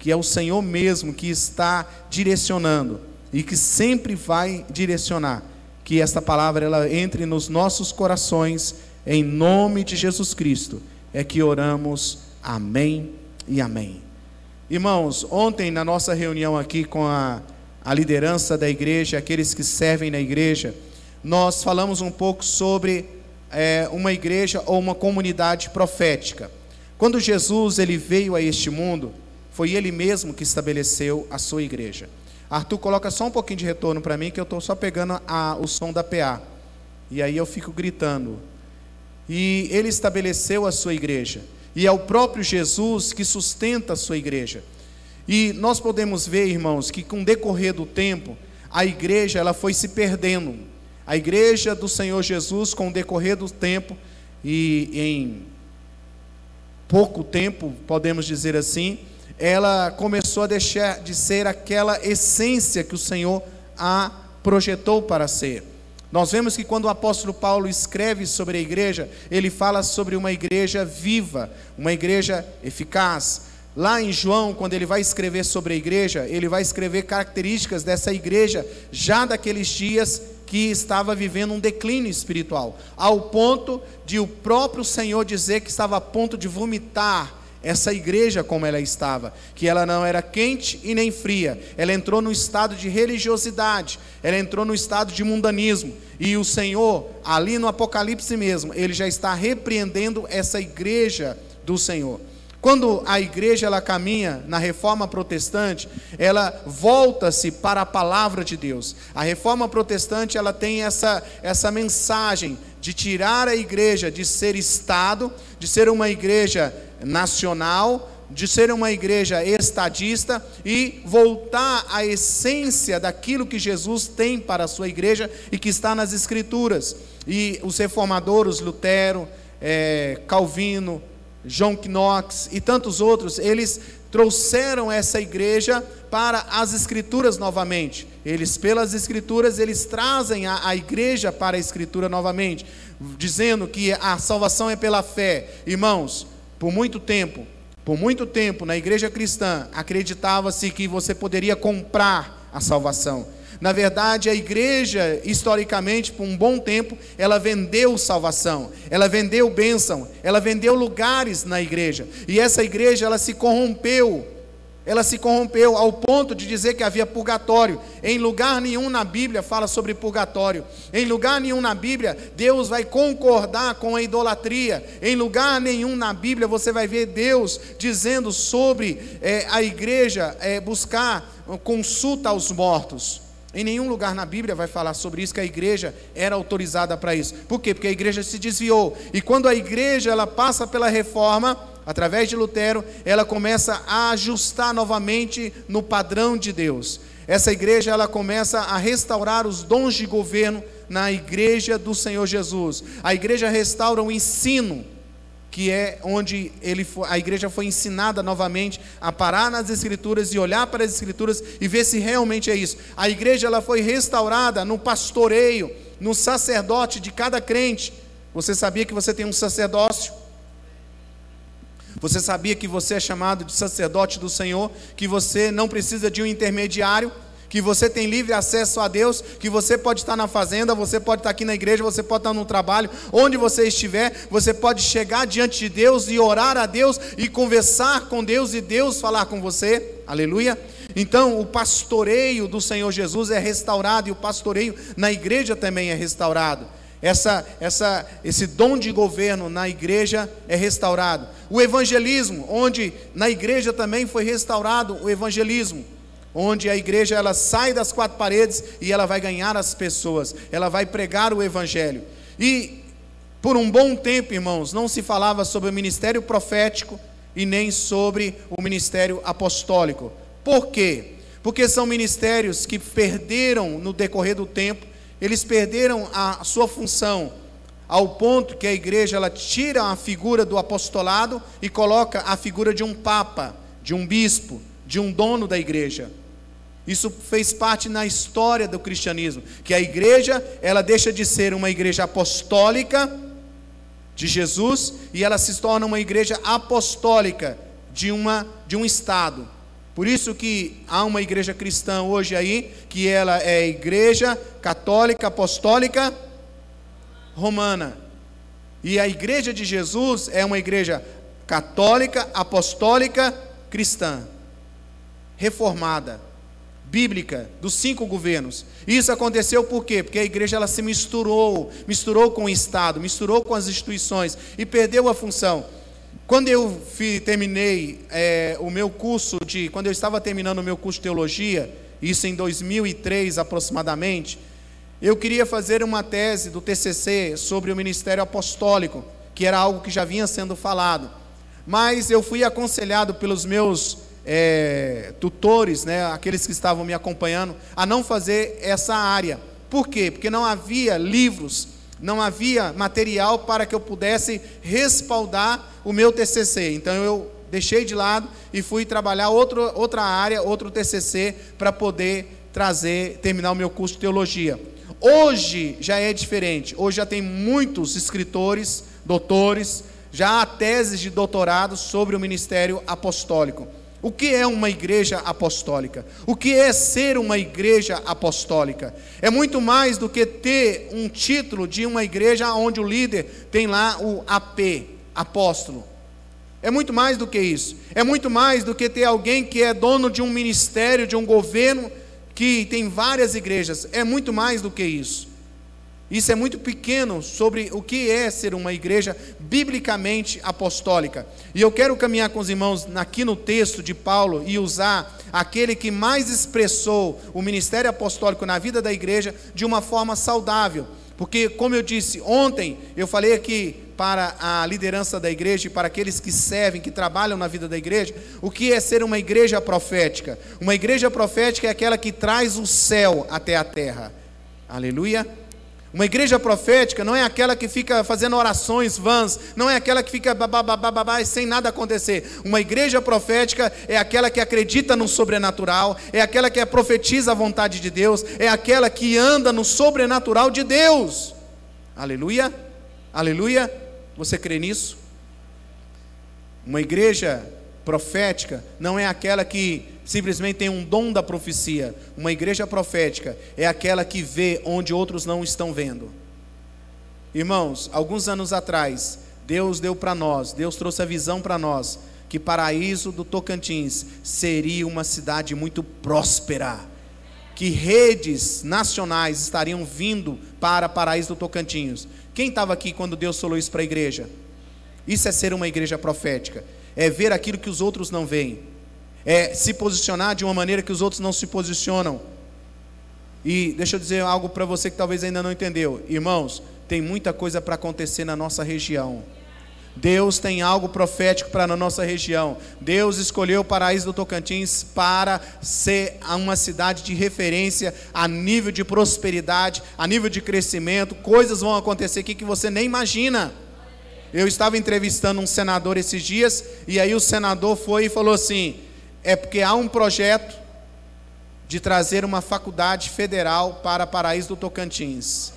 que é o Senhor mesmo que está direcionando e que sempre vai direcionar, que esta palavra ela entre nos nossos corações em nome de Jesus Cristo. É que oramos. Amém e amém. Irmãos, ontem na nossa reunião aqui com a, a liderança da igreja, aqueles que servem na igreja, nós falamos um pouco sobre é, uma igreja ou uma comunidade profética. Quando Jesus ele veio a este mundo, foi ele mesmo que estabeleceu a sua igreja. Arthur, coloca só um pouquinho de retorno para mim, que eu estou só pegando a, o som da PA. E aí eu fico gritando. E ele estabeleceu a sua igreja. E é o próprio Jesus que sustenta a sua igreja. E nós podemos ver, irmãos, que com o decorrer do tempo, a igreja ela foi se perdendo. A igreja do Senhor Jesus, com o decorrer do tempo, e em pouco tempo, podemos dizer assim, ela começou a deixar de ser aquela essência que o Senhor a projetou para ser. Nós vemos que quando o apóstolo Paulo escreve sobre a igreja, ele fala sobre uma igreja viva, uma igreja eficaz. Lá em João, quando ele vai escrever sobre a igreja, ele vai escrever características dessa igreja já daqueles dias que estava vivendo um declínio espiritual, ao ponto de o próprio Senhor dizer que estava a ponto de vomitar essa igreja como ela estava, que ela não era quente e nem fria, ela entrou no estado de religiosidade, ela entrou no estado de mundanismo, e o Senhor, ali no Apocalipse mesmo, ele já está repreendendo essa igreja do Senhor. Quando a igreja ela caminha na reforma protestante, ela volta-se para a palavra de Deus. A reforma protestante ela tem essa, essa mensagem de tirar a igreja de ser Estado, de ser uma igreja nacional, de ser uma igreja estadista e voltar à essência daquilo que Jesus tem para a sua igreja e que está nas Escrituras. E os reformadores, Lutero, é, Calvino, John Knox e tantos outros, eles trouxeram essa igreja para as escrituras novamente. Eles, pelas escrituras, eles trazem a, a, igreja para a escritura novamente, dizendo que a salvação é pela fé. Irmãos, por muito tempo, por muito tempo na igreja cristã, acreditava-se que você poderia comprar a salvação. Na verdade, a igreja, historicamente, por um bom tempo, ela vendeu salvação, ela vendeu bênção, ela vendeu lugares na igreja. E essa igreja, ela se corrompeu ela se corrompeu ao ponto de dizer que havia purgatório. Em lugar nenhum na Bíblia fala sobre purgatório. Em lugar nenhum na Bíblia Deus vai concordar com a idolatria. Em lugar nenhum na Bíblia você vai ver Deus dizendo sobre é, a igreja é, buscar consulta aos mortos. Em nenhum lugar na Bíblia vai falar sobre isso que a igreja era autorizada para isso. Por quê? Porque a igreja se desviou. E quando a igreja ela passa pela reforma, através de Lutero, ela começa a ajustar novamente no padrão de Deus. Essa igreja ela começa a restaurar os dons de governo na igreja do Senhor Jesus. A igreja restaura o ensino, que é onde ele a igreja foi ensinada novamente a parar nas escrituras e olhar para as escrituras e ver se realmente é isso. A igreja ela foi restaurada no pastoreio, no sacerdote de cada crente. Você sabia que você tem um sacerdócio? Você sabia que você é chamado de sacerdote do Senhor, que você não precisa de um intermediário, que você tem livre acesso a Deus, que você pode estar na fazenda, você pode estar aqui na igreja, você pode estar no trabalho, onde você estiver, você pode chegar diante de Deus e orar a Deus e conversar com Deus e Deus falar com você. Aleluia. Então, o pastoreio do Senhor Jesus é restaurado e o pastoreio na igreja também é restaurado. Essa, essa, esse dom de governo na igreja é restaurado. O evangelismo, onde na igreja também foi restaurado o evangelismo, onde a igreja ela sai das quatro paredes e ela vai ganhar as pessoas, ela vai pregar o evangelho. E por um bom tempo, irmãos, não se falava sobre o ministério profético e nem sobre o ministério apostólico. Por quê? Porque são ministérios que perderam no decorrer do tempo eles perderam a sua função ao ponto que a igreja ela tira a figura do apostolado e coloca a figura de um papa, de um bispo, de um dono da igreja. Isso fez parte na história do cristianismo, que a igreja, ela deixa de ser uma igreja apostólica de Jesus e ela se torna uma igreja apostólica de uma de um estado. Por isso que há uma igreja cristã hoje aí, que ela é igreja católica apostólica romana. E a igreja de Jesus é uma igreja católica apostólica cristã, reformada, bíblica, dos cinco governos. Isso aconteceu por quê? Porque a igreja ela se misturou, misturou com o Estado, misturou com as instituições e perdeu a função. Quando eu terminei é, o meu curso de, quando eu estava terminando o meu curso de teologia, isso em 2003 aproximadamente, eu queria fazer uma tese do TCC sobre o ministério apostólico, que era algo que já vinha sendo falado. Mas eu fui aconselhado pelos meus é, tutores, né, aqueles que estavam me acompanhando, a não fazer essa área. Por quê? Porque não havia livros não havia material para que eu pudesse respaldar o meu TCC. Então eu deixei de lado e fui trabalhar outro, outra área, outro TCC, para poder trazer, terminar o meu curso de teologia. Hoje já é diferente. Hoje já tem muitos escritores, doutores, já há teses de doutorado sobre o ministério apostólico. O que é uma igreja apostólica? O que é ser uma igreja apostólica? É muito mais do que ter um título de uma igreja onde o líder tem lá o AP, apóstolo. É muito mais do que isso. É muito mais do que ter alguém que é dono de um ministério, de um governo que tem várias igrejas. É muito mais do que isso. Isso é muito pequeno sobre o que é ser uma igreja biblicamente apostólica. E eu quero caminhar com os irmãos aqui no texto de Paulo e usar aquele que mais expressou o ministério apostólico na vida da igreja de uma forma saudável. Porque, como eu disse ontem, eu falei aqui para a liderança da igreja e para aqueles que servem, que trabalham na vida da igreja, o que é ser uma igreja profética? Uma igreja profética é aquela que traz o céu até a terra. Aleluia. Uma igreja profética não é aquela que fica fazendo orações vãs, não é aquela que fica babá sem nada acontecer. Uma igreja profética é aquela que acredita no sobrenatural, é aquela que profetiza a vontade de Deus, é aquela que anda no sobrenatural de Deus. Aleluia, aleluia. Você crê nisso? Uma igreja profética não é aquela que simplesmente tem um dom da profecia. Uma igreja profética é aquela que vê onde outros não estão vendo. Irmãos, alguns anos atrás, Deus deu para nós, Deus trouxe a visão para nós, que Paraíso do Tocantins seria uma cidade muito próspera, que redes nacionais estariam vindo para Paraíso do Tocantins. Quem estava aqui quando Deus falou isso para a igreja? Isso é ser uma igreja profética, é ver aquilo que os outros não veem é se posicionar de uma maneira que os outros não se posicionam. E deixa eu dizer algo para você que talvez ainda não entendeu. Irmãos, tem muita coisa para acontecer na nossa região. Deus tem algo profético para a nossa região. Deus escolheu o paraíso do Tocantins para ser uma cidade de referência a nível de prosperidade, a nível de crescimento. Coisas vão acontecer aqui que você nem imagina. Eu estava entrevistando um senador esses dias, e aí o senador foi e falou assim: é porque há um projeto de trazer uma faculdade federal para Paraíso do Tocantins.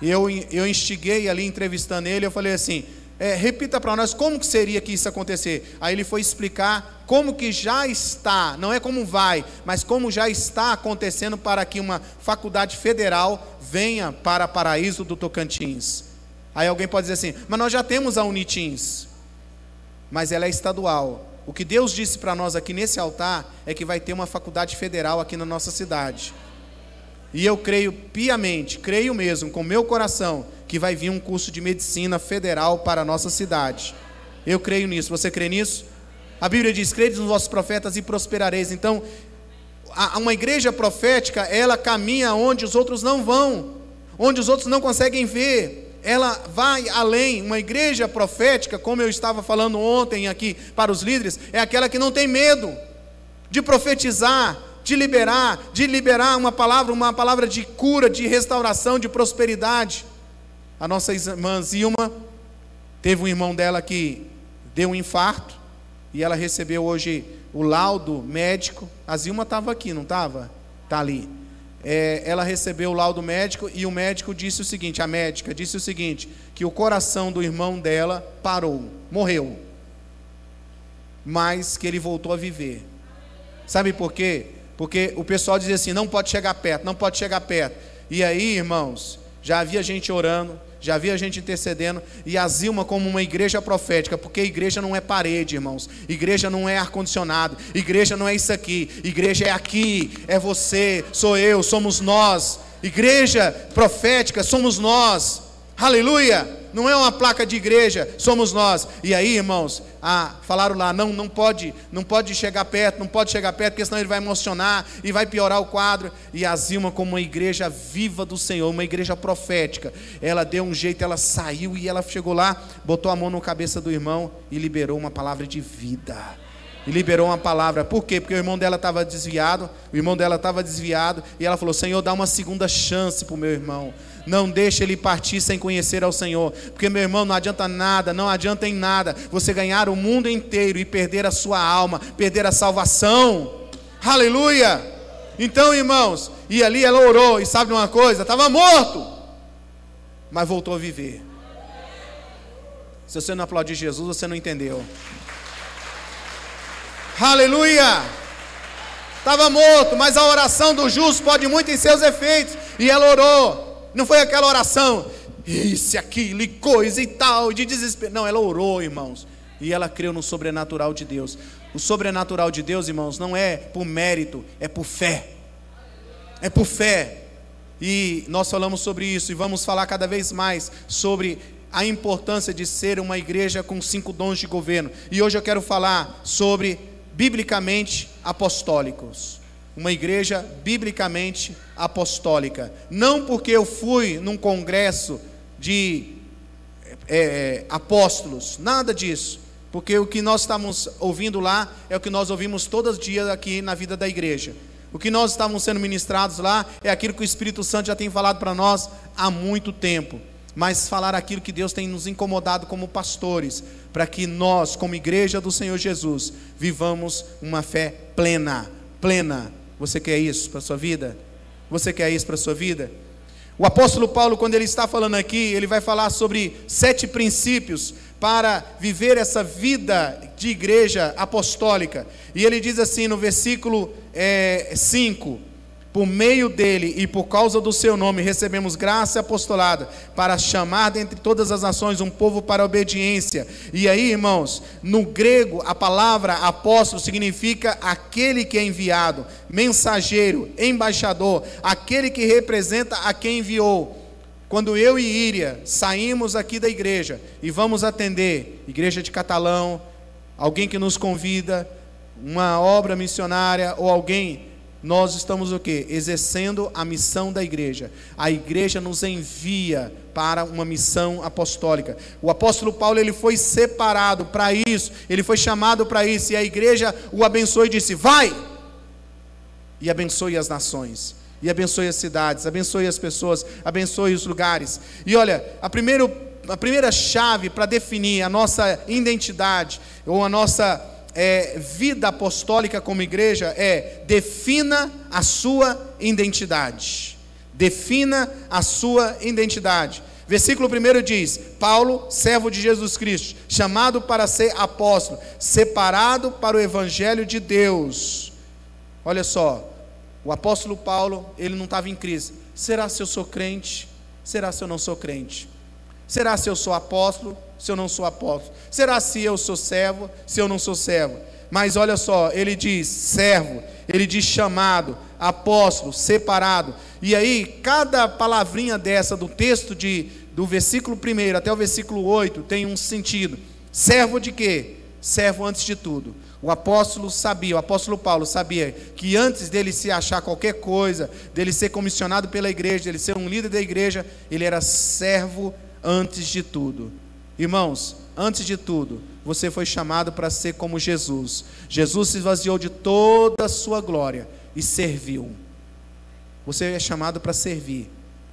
Eu, eu instiguei ali entrevistando ele, eu falei assim, é, repita para nós como que seria que isso acontecer. Aí ele foi explicar como que já está, não é como vai, mas como já está acontecendo para que uma faculdade federal venha para Paraíso do Tocantins. Aí alguém pode dizer assim, mas nós já temos a Unitins, mas ela é estadual. O que Deus disse para nós aqui nesse altar é que vai ter uma faculdade federal aqui na nossa cidade. E eu creio piamente, creio mesmo, com meu coração, que vai vir um curso de medicina federal para a nossa cidade. Eu creio nisso. Você crê nisso? A Bíblia diz: crede nos vossos profetas e prosperareis. Então, uma igreja profética, ela caminha onde os outros não vão, onde os outros não conseguem ver ela vai além. Uma igreja profética, como eu estava falando ontem aqui para os líderes, é aquela que não tem medo de profetizar, de liberar, de liberar uma palavra, uma palavra de cura, de restauração, de prosperidade. A nossa irmã Zilma teve um irmão dela que deu um infarto e ela recebeu hoje o laudo médico. A Zilma estava aqui, não estava? Está ali é, ela recebeu o laudo médico e o médico disse o seguinte: a médica disse o seguinte, que o coração do irmão dela parou, morreu, mas que ele voltou a viver. Sabe por quê? Porque o pessoal dizia assim: não pode chegar perto, não pode chegar perto. E aí, irmãos, já havia gente orando, já havia gente intercedendo, e a Zilma como uma igreja profética, porque igreja não é parede, irmãos, igreja não é ar-condicionado, igreja não é isso aqui, igreja é aqui, é você, sou eu, somos nós, igreja profética somos nós, aleluia! Não é uma placa de igreja, somos nós. E aí, irmãos, ah, falaram lá, não, não pode, não pode chegar perto, não pode chegar perto, porque senão ele vai emocionar e vai piorar o quadro. E a Zilma, como uma igreja viva do Senhor, uma igreja profética, ela deu um jeito, ela saiu e ela chegou lá, botou a mão na cabeça do irmão e liberou uma palavra de vida e liberou uma palavra. Por quê? Porque o irmão dela estava desviado, o irmão dela estava desviado, e ela falou: Senhor, dá uma segunda chance para o meu irmão. Não deixe ele partir sem conhecer ao Senhor. Porque, meu irmão, não adianta nada, não adianta em nada você ganhar o mundo inteiro e perder a sua alma, perder a salvação. Aleluia! Então, irmãos, e ali ela orou, e sabe uma coisa? Estava morto, mas voltou a viver. Se você não aplaudir Jesus, você não entendeu. Aleluia! Estava morto, mas a oração do justo pode muito em seus efeitos. E ela orou. Não foi aquela oração, isso, aquilo e coisa e tal, de desespero. Não, ela orou, irmãos. E ela creu no sobrenatural de Deus. O sobrenatural de Deus, irmãos, não é por mérito, é por fé. É por fé. E nós falamos sobre isso e vamos falar cada vez mais sobre a importância de ser uma igreja com cinco dons de governo. E hoje eu quero falar sobre biblicamente apostólicos uma igreja biblicamente apostólica. Não porque eu fui num congresso de é, é, apóstolos, nada disso. Porque o que nós estamos ouvindo lá é o que nós ouvimos todos os dias aqui na vida da igreja. O que nós estamos sendo ministrados lá é aquilo que o Espírito Santo já tem falado para nós há muito tempo. Mas falar aquilo que Deus tem nos incomodado como pastores, para que nós, como igreja do Senhor Jesus, vivamos uma fé plena, plena, você quer isso para a sua vida? Você quer isso para a sua vida? O apóstolo Paulo, quando ele está falando aqui, ele vai falar sobre sete princípios para viver essa vida de igreja apostólica. E ele diz assim no versículo 5: é, por meio dele e por causa do seu nome recebemos graça apostolada para chamar dentre todas as nações um povo para obediência. E aí, irmãos, no grego a palavra apóstolo significa aquele que é enviado, mensageiro, embaixador, aquele que representa a quem enviou. Quando eu e Íria saímos aqui da igreja e vamos atender igreja de Catalão, alguém que nos convida, uma obra missionária ou alguém nós estamos o que? Exercendo a missão da igreja. A igreja nos envia para uma missão apostólica. O apóstolo Paulo ele foi separado para isso, ele foi chamado para isso e a igreja o abençoou e disse: "Vai!" E abençoe as nações, e abençoe as cidades, abençoe as pessoas, abençoe os lugares. E olha, a primeiro a primeira chave para definir a nossa identidade ou a nossa é, vida apostólica como igreja é defina a sua identidade. Defina a sua identidade. Versículo 1 diz: Paulo, servo de Jesus Cristo, chamado para ser apóstolo, separado para o evangelho de Deus. Olha só, o apóstolo Paulo, ele não estava em crise. Será se eu sou crente? Será se eu não sou crente? Será se eu sou apóstolo? se eu não sou apóstolo? Será se eu sou servo, se eu não sou servo? Mas olha só, ele diz servo, ele diz chamado, apóstolo, separado. E aí, cada palavrinha dessa do texto de, do versículo 1 até o versículo 8 tem um sentido. Servo de quê? Servo antes de tudo. O apóstolo sabia, o apóstolo Paulo sabia que antes dele se achar qualquer coisa, dele ser comissionado pela igreja, dele ser um líder da igreja, ele era servo antes de tudo. Irmãos, antes de tudo, você foi chamado para ser como Jesus. Jesus se esvaziou de toda a sua glória e serviu. Você é chamado para servir.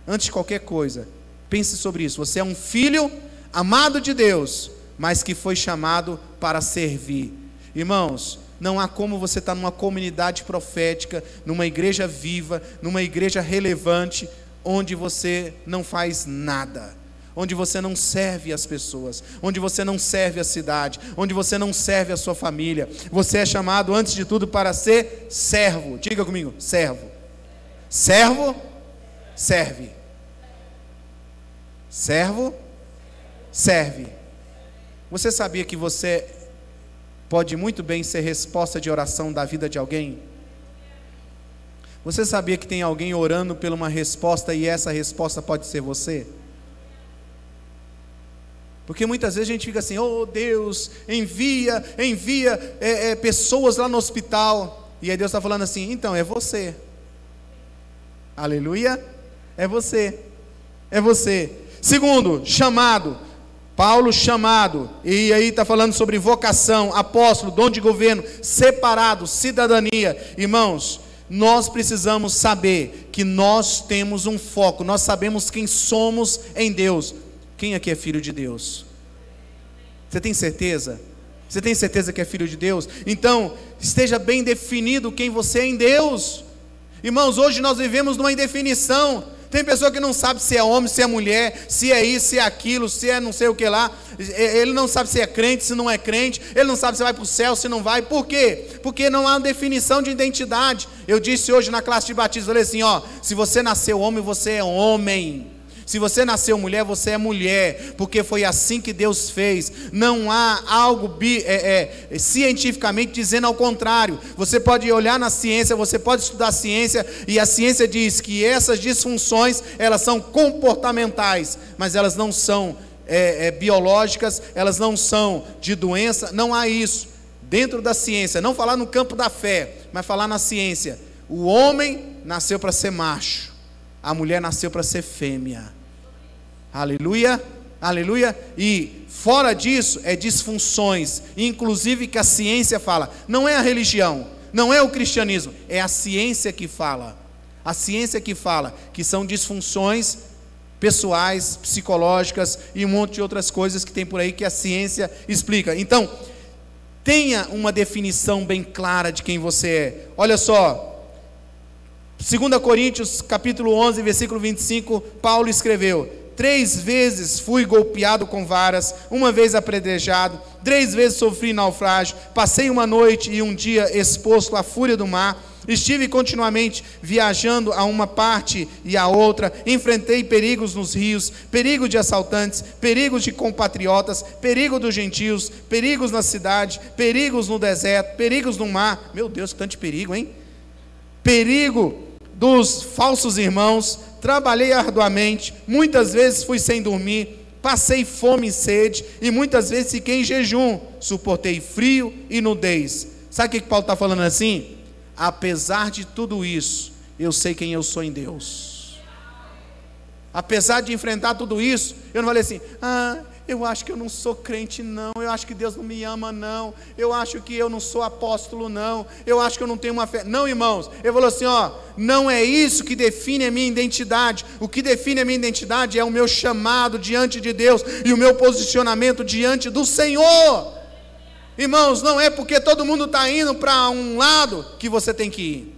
Antes de qualquer coisa, pense sobre isso. Você é um filho amado de Deus, mas que foi chamado para servir. Irmãos, não há como você estar numa comunidade profética, numa igreja viva, numa igreja relevante, onde você não faz nada onde você não serve as pessoas, onde você não serve a cidade, onde você não serve a sua família. Você é chamado, antes de tudo, para ser servo. Diga comigo: servo. Servo, serve. Servo, serve. Você sabia que você pode muito bem ser resposta de oração da vida de alguém? Você sabia que tem alguém orando por uma resposta e essa resposta pode ser você? Porque muitas vezes a gente fica assim, oh Deus, envia, envia é, é, pessoas lá no hospital. E aí Deus está falando assim, então é você. Aleluia, é você, é você. Segundo, chamado. Paulo chamado, e aí está falando sobre vocação, apóstolo, dom de governo, separado, cidadania. Irmãos, nós precisamos saber que nós temos um foco, nós sabemos quem somos em Deus. Quem aqui é filho de Deus? Você tem certeza? Você tem certeza que é filho de Deus? Então, esteja bem definido quem você é em Deus. Irmãos, hoje nós vivemos numa indefinição. Tem pessoa que não sabe se é homem, se é mulher, se é isso, se é aquilo, se é não sei o que lá. Ele não sabe se é crente, se não é crente. Ele não sabe se vai para o céu, se não vai. Por quê? Porque não há definição de identidade. Eu disse hoje na classe de batismo, falei assim, ó, se você nasceu homem, você é homem. Se você nasceu mulher, você é mulher, porque foi assim que Deus fez. Não há algo bi, é, é, cientificamente dizendo ao contrário. Você pode olhar na ciência, você pode estudar a ciência, e a ciência diz que essas disfunções elas são comportamentais, mas elas não são é, é biológicas, elas não são de doença. Não há isso dentro da ciência. Não falar no campo da fé, mas falar na ciência. O homem nasceu para ser macho, a mulher nasceu para ser fêmea. Aleluia, aleluia. E fora disso é disfunções, inclusive que a ciência fala. Não é a religião, não é o cristianismo, é a ciência que fala. A ciência que fala que são disfunções pessoais, psicológicas e um monte de outras coisas que tem por aí que a ciência explica. Então, tenha uma definição bem clara de quem você é. Olha só, 2 Coríntios, capítulo 11, versículo 25, Paulo escreveu: Três vezes fui golpeado com varas, uma vez apredejado, três vezes sofri naufrágio, passei uma noite e um dia exposto à fúria do mar. Estive continuamente viajando a uma parte e a outra, enfrentei perigos nos rios, perigo de assaltantes, perigos de compatriotas, perigo dos gentios, perigos na cidade, perigos no deserto, perigos no mar. Meu Deus, que tanto perigo, hein? Perigo dos falsos irmãos, trabalhei arduamente, muitas vezes fui sem dormir, passei fome e sede, e muitas vezes fiquei em jejum, suportei frio e nudez. Sabe o que Paulo está falando assim? Apesar de tudo isso, eu sei quem eu sou em Deus. Apesar de enfrentar tudo isso, eu não falei assim, ah, eu acho que eu não sou crente, não. Eu acho que Deus não me ama, não. Eu acho que eu não sou apóstolo, não. Eu acho que eu não tenho uma fé. Não, irmãos. Ele falou assim: ó, não é isso que define a minha identidade. O que define a minha identidade é o meu chamado diante de Deus e o meu posicionamento diante do Senhor. Irmãos, não é porque todo mundo está indo para um lado que você tem que ir.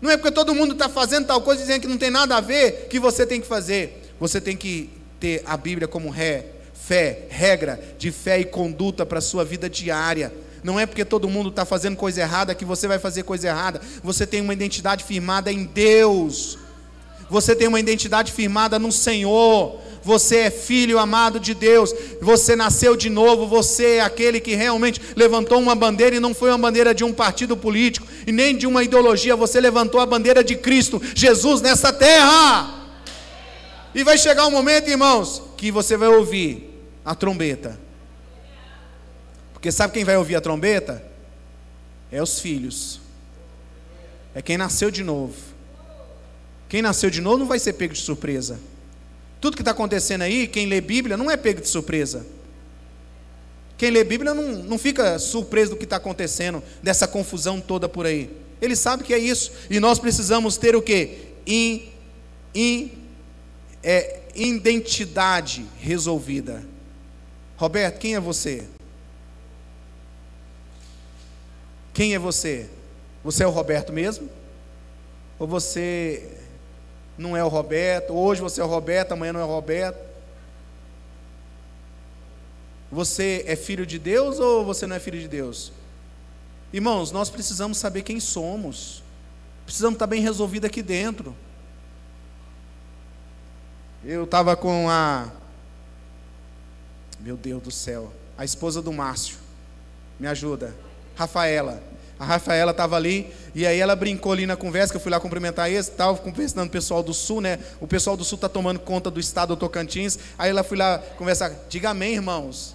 Não é porque todo mundo está fazendo tal coisa dizendo que não tem nada a ver que você tem que fazer. Você tem que ter a Bíblia como ré fé, regra de fé e conduta para a sua vida diária. Não é porque todo mundo está fazendo coisa errada que você vai fazer coisa errada. Você tem uma identidade firmada em Deus. Você tem uma identidade firmada no Senhor. Você é filho amado de Deus. Você nasceu de novo. Você é aquele que realmente levantou uma bandeira e não foi uma bandeira de um partido político e nem de uma ideologia. Você levantou a bandeira de Cristo, Jesus nessa terra. E vai chegar um momento, irmãos, que você vai ouvir a trombeta. Porque sabe quem vai ouvir a trombeta? É os filhos. É quem nasceu de novo. Quem nasceu de novo não vai ser pego de surpresa. Tudo que está acontecendo aí, quem lê Bíblia não é pego de surpresa. Quem lê Bíblia não, não fica surpreso do que está acontecendo, dessa confusão toda por aí. Ele sabe que é isso. E nós precisamos ter o que? In, in, é, identidade resolvida. Roberto, quem é você? Quem é você? Você é o Roberto mesmo? Ou você não é o Roberto? Hoje você é o Roberto, amanhã não é o Roberto? Você é filho de Deus ou você não é filho de Deus? Irmãos, nós precisamos saber quem somos. Precisamos estar bem resolvido aqui dentro. Eu estava com a. Meu Deus do céu. A esposa do Márcio. Me ajuda. Rafaela. A Rafaela estava ali e aí ela brincou ali na conversa, que eu fui lá cumprimentar eles, estava conversando o pessoal do Sul, né? O pessoal do Sul está tomando conta do estado do Tocantins. Aí ela fui lá conversar, diga amém, irmãos.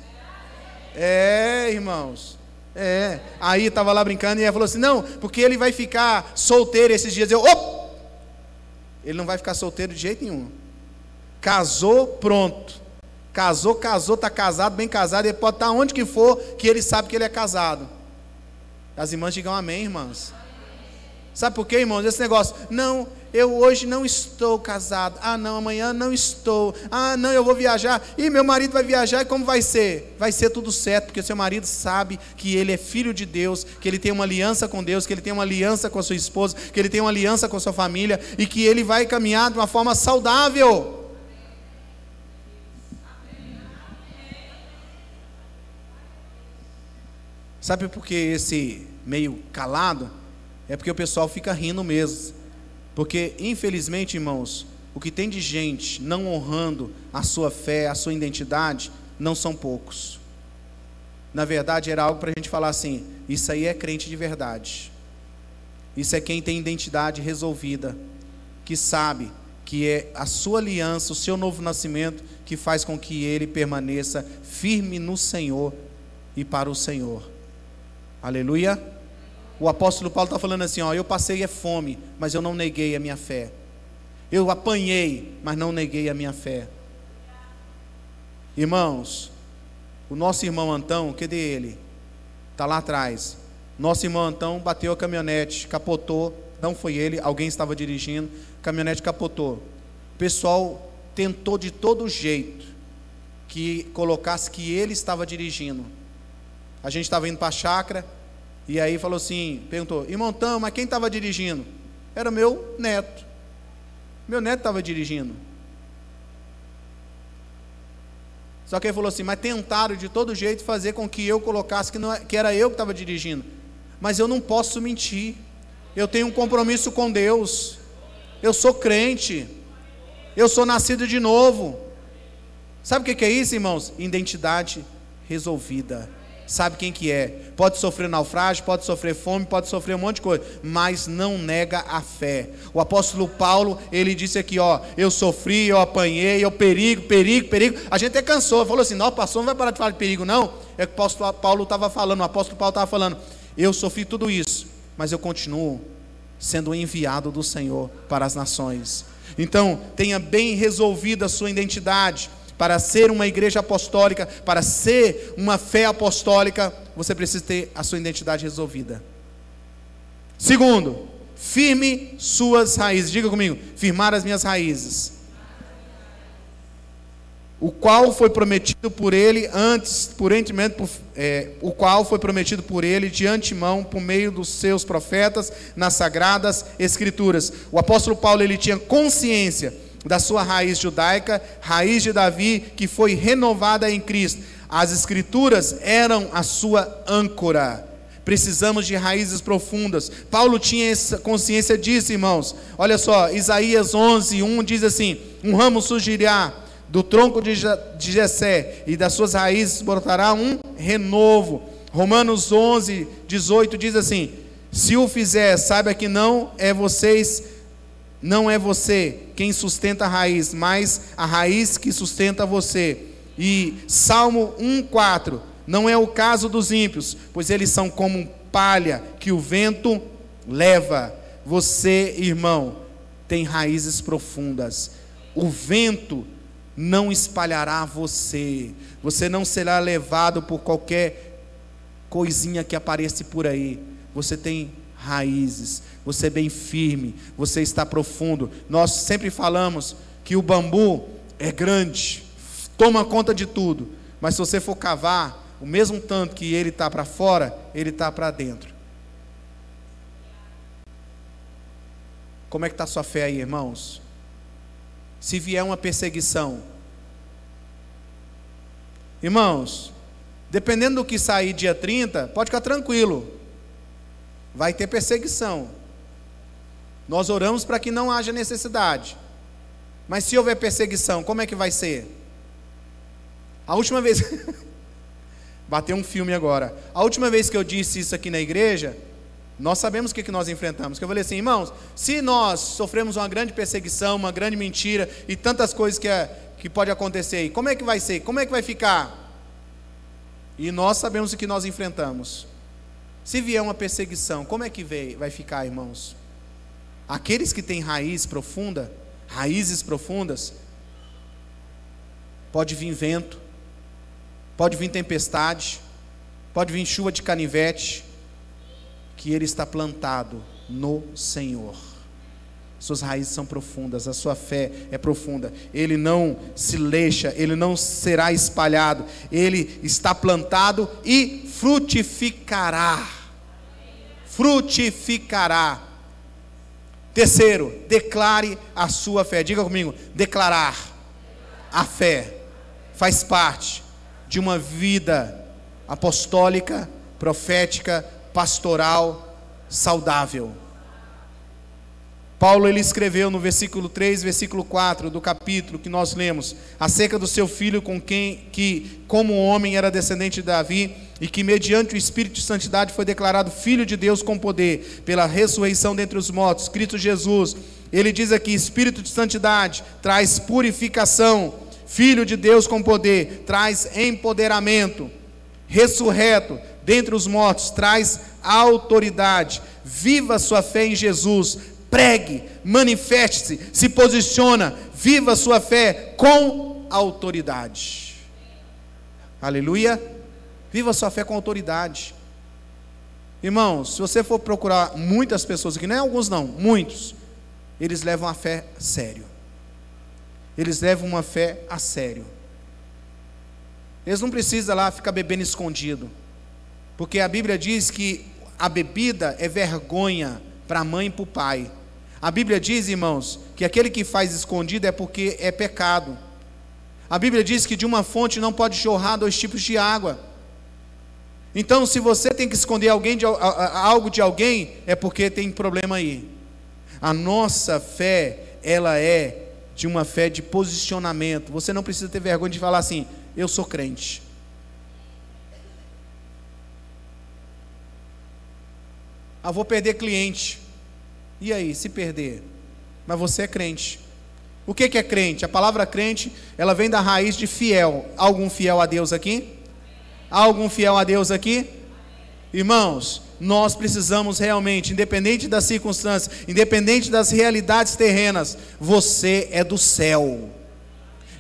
É, irmãos. É. Aí estava lá brincando e ela falou assim: não, porque ele vai ficar solteiro esses dias. Eu, op! Ele não vai ficar solteiro de jeito nenhum. Casou, pronto. Casou, casou, está casado, bem casado, ele pode estar onde que for, que ele sabe que ele é casado. As irmãs digam amém, irmãs. Sabe por quê, irmãos? Esse negócio, não, eu hoje não estou casado. Ah, não, amanhã não estou. Ah, não, eu vou viajar. E meu marido vai viajar, e como vai ser? Vai ser tudo certo, porque seu marido sabe que ele é filho de Deus, que ele tem uma aliança com Deus, que ele tem uma aliança com a sua esposa, que ele tem uma aliança com a sua família e que ele vai caminhar de uma forma saudável. Sabe por que esse meio calado? É porque o pessoal fica rindo mesmo. Porque, infelizmente, irmãos, o que tem de gente não honrando a sua fé, a sua identidade, não são poucos. Na verdade, era algo para a gente falar assim: isso aí é crente de verdade. Isso é quem tem identidade resolvida, que sabe que é a sua aliança, o seu novo nascimento, que faz com que ele permaneça firme no Senhor e para o Senhor. Aleluia. O apóstolo Paulo está falando assim: ó, eu passei é fome, mas eu não neguei a minha fé. Eu apanhei, mas não neguei a minha fé. Irmãos, o nosso irmão Antão, cadê ele? Está lá atrás. Nosso irmão Antão bateu a caminhonete, capotou. Não foi ele, alguém estava dirigindo. A caminhonete capotou. O pessoal tentou de todo jeito que colocasse que ele estava dirigindo. A gente estava indo para a chácara, e aí falou assim, perguntou, irmão Tam, mas quem estava dirigindo? Era meu neto. Meu neto estava dirigindo. Só que ele falou assim, mas tentaram de todo jeito fazer com que eu colocasse que, não, é, que era eu que estava dirigindo. Mas eu não posso mentir. Eu tenho um compromisso com Deus. Eu sou crente. Eu sou nascido de novo. Sabe o que é isso, irmãos? Identidade resolvida sabe quem que é. Pode sofrer naufrágio, pode sofrer fome, pode sofrer um monte de coisa, mas não nega a fé. O apóstolo Paulo, ele disse aqui, ó, eu sofri, eu apanhei, eu perigo, perigo, perigo. A gente até cansou, falou assim, não, pastor, não vai parar de falar de perigo, não. É que o apóstolo Paulo estava falando, o apóstolo Paulo estava falando, eu sofri tudo isso, mas eu continuo sendo enviado do Senhor para as nações. Então, tenha bem resolvida a sua identidade para ser uma igreja apostólica, para ser uma fé apostólica, você precisa ter a sua identidade resolvida. Segundo, firme suas raízes. Diga comigo, firmar as minhas raízes. O qual foi prometido por ele antes, por antemão, é, o qual foi prometido por ele de antemão por meio dos seus profetas nas sagradas escrituras. O apóstolo Paulo ele tinha consciência da sua raiz judaica, raiz de Davi, que foi renovada em Cristo. As Escrituras eram a sua âncora. Precisamos de raízes profundas. Paulo tinha essa consciência disso, irmãos. Olha só, Isaías 11, 1 diz assim: Um ramo surgirá do tronco de Jessé, e das suas raízes brotará um renovo. Romanos 11, 18 diz assim: Se o fizer, saiba que não é vocês não é você quem sustenta a raiz, mas a raiz que sustenta você. E Salmo 1:4, não é o caso dos ímpios, pois eles são como palha que o vento leva. Você, irmão, tem raízes profundas. O vento não espalhará você. Você não será levado por qualquer coisinha que apareça por aí. Você tem raízes, você é bem firme, você está profundo. Nós sempre falamos que o bambu é grande, toma conta de tudo, mas se você for cavar, o mesmo tanto que ele está para fora, ele está para dentro. Como é que está sua fé aí, irmãos? Se vier uma perseguição, irmãos, Dependendo do que sair dia 30, pode ficar tranquilo. Vai ter perseguição. Nós oramos para que não haja necessidade. Mas se houver perseguição, como é que vai ser? A última vez. Bateu um filme agora. A última vez que eu disse isso aqui na igreja, nós sabemos o que, que nós enfrentamos. Que eu falei assim, irmãos, se nós sofremos uma grande perseguição, uma grande mentira e tantas coisas que, é, que pode acontecer aí, como é que vai ser? Como é que vai ficar? E nós sabemos o que nós enfrentamos. Se vier uma perseguição, como é que vai ficar, irmãos? Aqueles que têm raiz profunda, raízes profundas, pode vir vento, pode vir tempestade, pode vir chuva de canivete, que ele está plantado no Senhor. Suas raízes são profundas, a sua fé é profunda. Ele não se leixa, ele não será espalhado. Ele está plantado e frutificará. Frutificará. Terceiro, declare a sua fé. Diga comigo: declarar. A fé faz parte de uma vida apostólica, profética, pastoral, saudável. Paulo ele escreveu no versículo 3, versículo 4 do capítulo que nós lemos, acerca do seu filho com quem que como homem era descendente de Davi e que mediante o espírito de santidade foi declarado filho de Deus com poder pela ressurreição dentre os mortos, Cristo Jesus. Ele diz aqui: espírito de santidade traz purificação, filho de Deus com poder traz empoderamento, ressurreto dentre os mortos traz autoridade. Viva sua fé em Jesus, pregue, manifeste-se, se posiciona, viva a sua fé com autoridade. Aleluia. Viva a sua fé com autoridade. Irmãos, se você for procurar muitas pessoas aqui, não é alguns não, muitos, eles levam a fé a sério. Eles levam uma fé a sério. Eles não precisam lá ficar bebendo escondido. Porque a Bíblia diz que a bebida é vergonha para a mãe e para o pai. A Bíblia diz, irmãos, que aquele que faz escondido é porque é pecado. A Bíblia diz que de uma fonte não pode jorrar dois tipos de água. Então, se você tem que esconder alguém de, algo de alguém, é porque tem problema aí. A nossa fé, ela é de uma fé de posicionamento. Você não precisa ter vergonha de falar assim: eu sou crente. Ah, vou perder cliente. E aí, se perder? Mas você é crente. O que é crente? A palavra crente, ela vem da raiz de fiel. Há algum fiel a Deus aqui? Há algum fiel a Deus aqui? Irmãos, nós precisamos realmente, independente das circunstâncias, independente das realidades terrenas, você é do céu.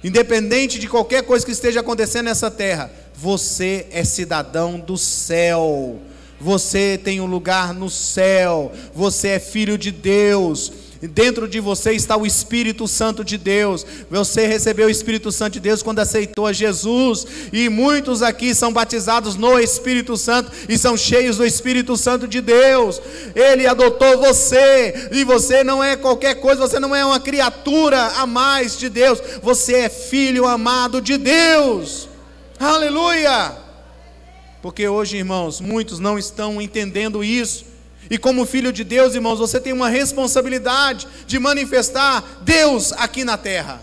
Independente de qualquer coisa que esteja acontecendo nessa terra, você é cidadão do céu. Você tem um lugar no céu. Você é filho de Deus. Dentro de você está o Espírito Santo de Deus. Você recebeu o Espírito Santo de Deus quando aceitou a Jesus. E muitos aqui são batizados no Espírito Santo e são cheios do Espírito Santo de Deus. Ele adotou você. E você não é qualquer coisa, você não é uma criatura a mais de Deus. Você é filho amado de Deus. Aleluia! Porque hoje, irmãos, muitos não estão entendendo isso. E como filho de Deus, irmãos, você tem uma responsabilidade de manifestar Deus aqui na terra.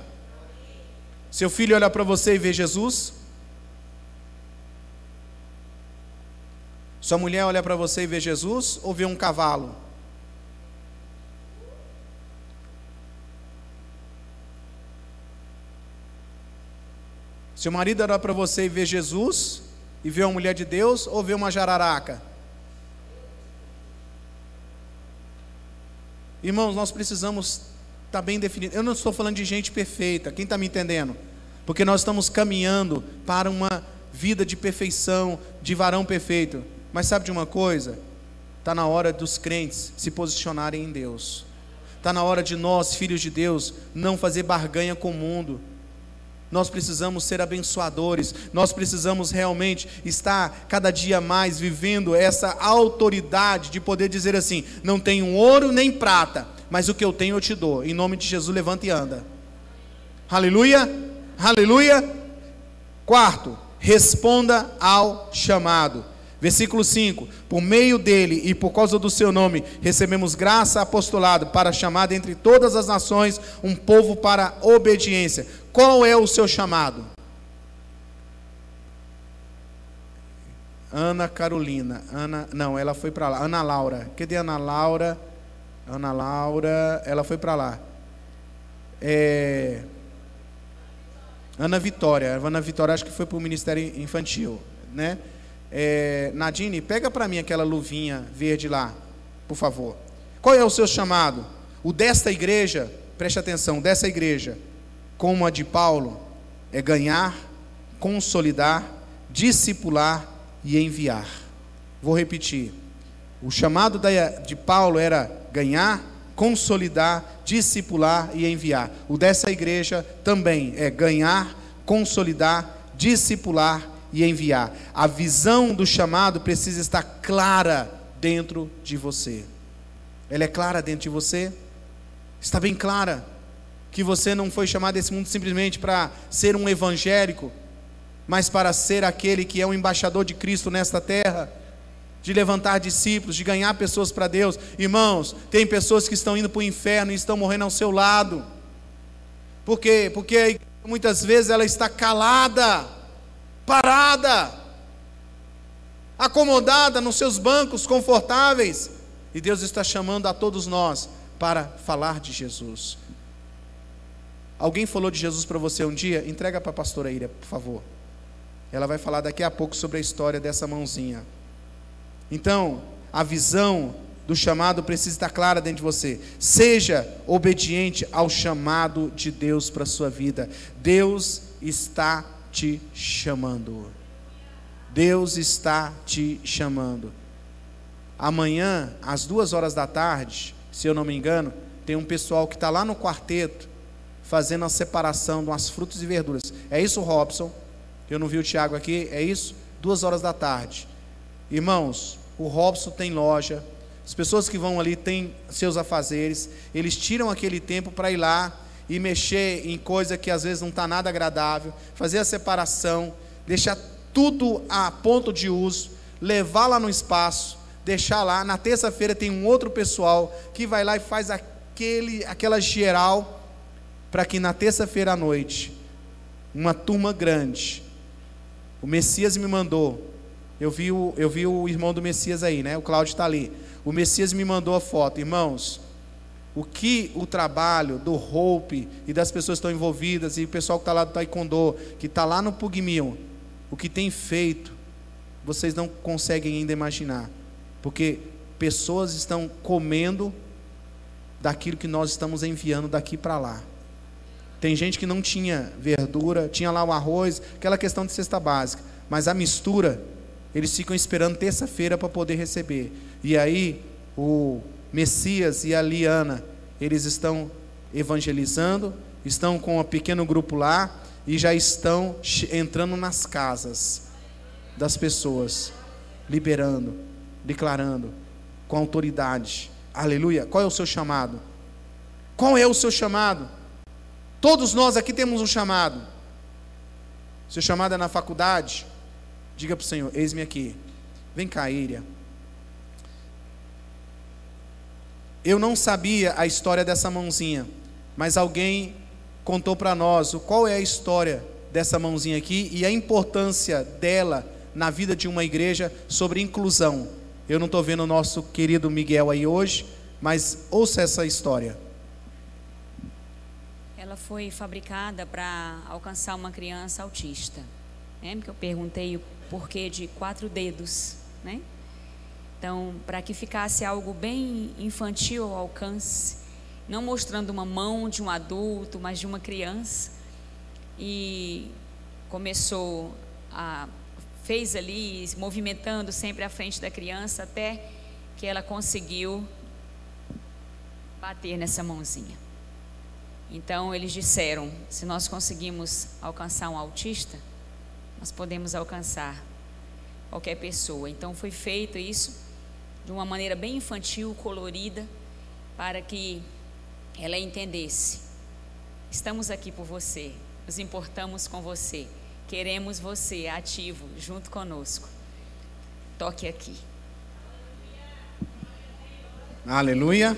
Seu filho olha para você e vê Jesus. Sua mulher olha para você e vê Jesus ou vê um cavalo? Seu marido olha para você e vê Jesus e vê uma mulher de Deus ou vê uma jararaca? Irmãos, nós precisamos estar tá bem definido. Eu não estou falando de gente perfeita, quem está me entendendo? Porque nós estamos caminhando para uma vida de perfeição, de varão perfeito. Mas sabe de uma coisa? Está na hora dos crentes se posicionarem em Deus. Está na hora de nós, filhos de Deus, não fazer barganha com o mundo nós precisamos ser abençoadores, nós precisamos realmente estar cada dia mais vivendo essa autoridade de poder dizer assim: não tenho ouro nem prata, mas o que eu tenho eu te dou. Em nome de Jesus, levanta e anda. Aleluia, aleluia. Quarto, responda ao chamado. Versículo 5: Por meio dele e por causa do seu nome, recebemos graça apostolado para chamar entre todas as nações um povo para obediência. Qual é o seu chamado? Ana Carolina, Ana, não, ela foi para lá. Ana Laura, cadê Ana Laura? Ana Laura, ela foi para lá. É... Ana Vitória, Ana Vitória acho que foi para o Ministério Infantil, né? É, Nadine, pega para mim aquela luvinha verde lá, por favor. Qual é o seu chamado? O desta igreja, preste atenção, dessa igreja, como a de Paulo, é ganhar, consolidar, discipular e enviar. Vou repetir. O chamado de Paulo era ganhar, consolidar, discipular e enviar. O dessa igreja também é ganhar, consolidar, discipular e enviar. A visão do chamado precisa estar clara dentro de você. Ela é clara dentro de você? Está bem clara que você não foi chamado desse mundo simplesmente para ser um evangélico, mas para ser aquele que é um embaixador de Cristo nesta terra, de levantar discípulos, de ganhar pessoas para Deus. Irmãos, tem pessoas que estão indo para o inferno e estão morrendo ao seu lado. Por quê? Porque muitas vezes ela está calada parada, acomodada nos seus bancos confortáveis. E Deus está chamando a todos nós para falar de Jesus. Alguém falou de Jesus para você um dia? Entrega para a pastora Ira, por favor. Ela vai falar daqui a pouco sobre a história dessa mãozinha. Então, a visão do chamado precisa estar clara dentro de você. Seja obediente ao chamado de Deus para a sua vida. Deus está te chamando. Deus está te chamando. Amanhã, às duas horas da tarde, se eu não me engano, tem um pessoal que está lá no quarteto fazendo a separação de umas frutas e verduras. É isso, Robson? Eu não vi o Tiago aqui. É isso? Duas horas da tarde. Irmãos, o Robson tem loja. As pessoas que vão ali têm seus afazeres. Eles tiram aquele tempo para ir lá e mexer em coisa que às vezes não está nada agradável, fazer a separação, deixar tudo a ponto de uso, levar lá no espaço, deixar lá. Na terça-feira tem um outro pessoal que vai lá e faz aquele, aquela geral, para que na terça-feira à noite, uma turma grande, o Messias me mandou, eu vi o, eu vi o irmão do Messias aí, né? O Cláudio está ali. O Messias me mandou a foto, irmãos o que o trabalho do Hope e das pessoas que estão envolvidas, e o pessoal que está lá do Taekwondo, que está lá no Pugmil, o que tem feito, vocês não conseguem ainda imaginar, porque pessoas estão comendo daquilo que nós estamos enviando daqui para lá. Tem gente que não tinha verdura, tinha lá o arroz, aquela questão de cesta básica, mas a mistura, eles ficam esperando terça-feira para poder receber. E aí, o Messias e a Liana, eles estão evangelizando, estão com um pequeno grupo lá e já estão entrando nas casas das pessoas, liberando, declarando com autoridade. Aleluia. Qual é o seu chamado? Qual é o seu chamado? Todos nós aqui temos um chamado. Seu chamado é na faculdade? Diga para o Senhor: Eis-me aqui. Vem cá, Íria. Eu não sabia a história dessa mãozinha, mas alguém contou para nós qual é a história dessa mãozinha aqui e a importância dela na vida de uma igreja sobre inclusão. Eu não estou vendo o nosso querido Miguel aí hoje, mas ouça essa história. Ela foi fabricada para alcançar uma criança autista. Né? Que eu perguntei o porquê de quatro dedos, né? Então, para que ficasse algo bem infantil ao alcance, não mostrando uma mão de um adulto, mas de uma criança. E começou a fez ali movimentando sempre à frente da criança até que ela conseguiu bater nessa mãozinha. Então eles disseram: se nós conseguimos alcançar um autista, nós podemos alcançar qualquer pessoa. Então foi feito isso de uma maneira bem infantil, colorida, para que ela entendesse: estamos aqui por você, nos importamos com você, queremos você ativo junto conosco. Toque aqui. Aleluia.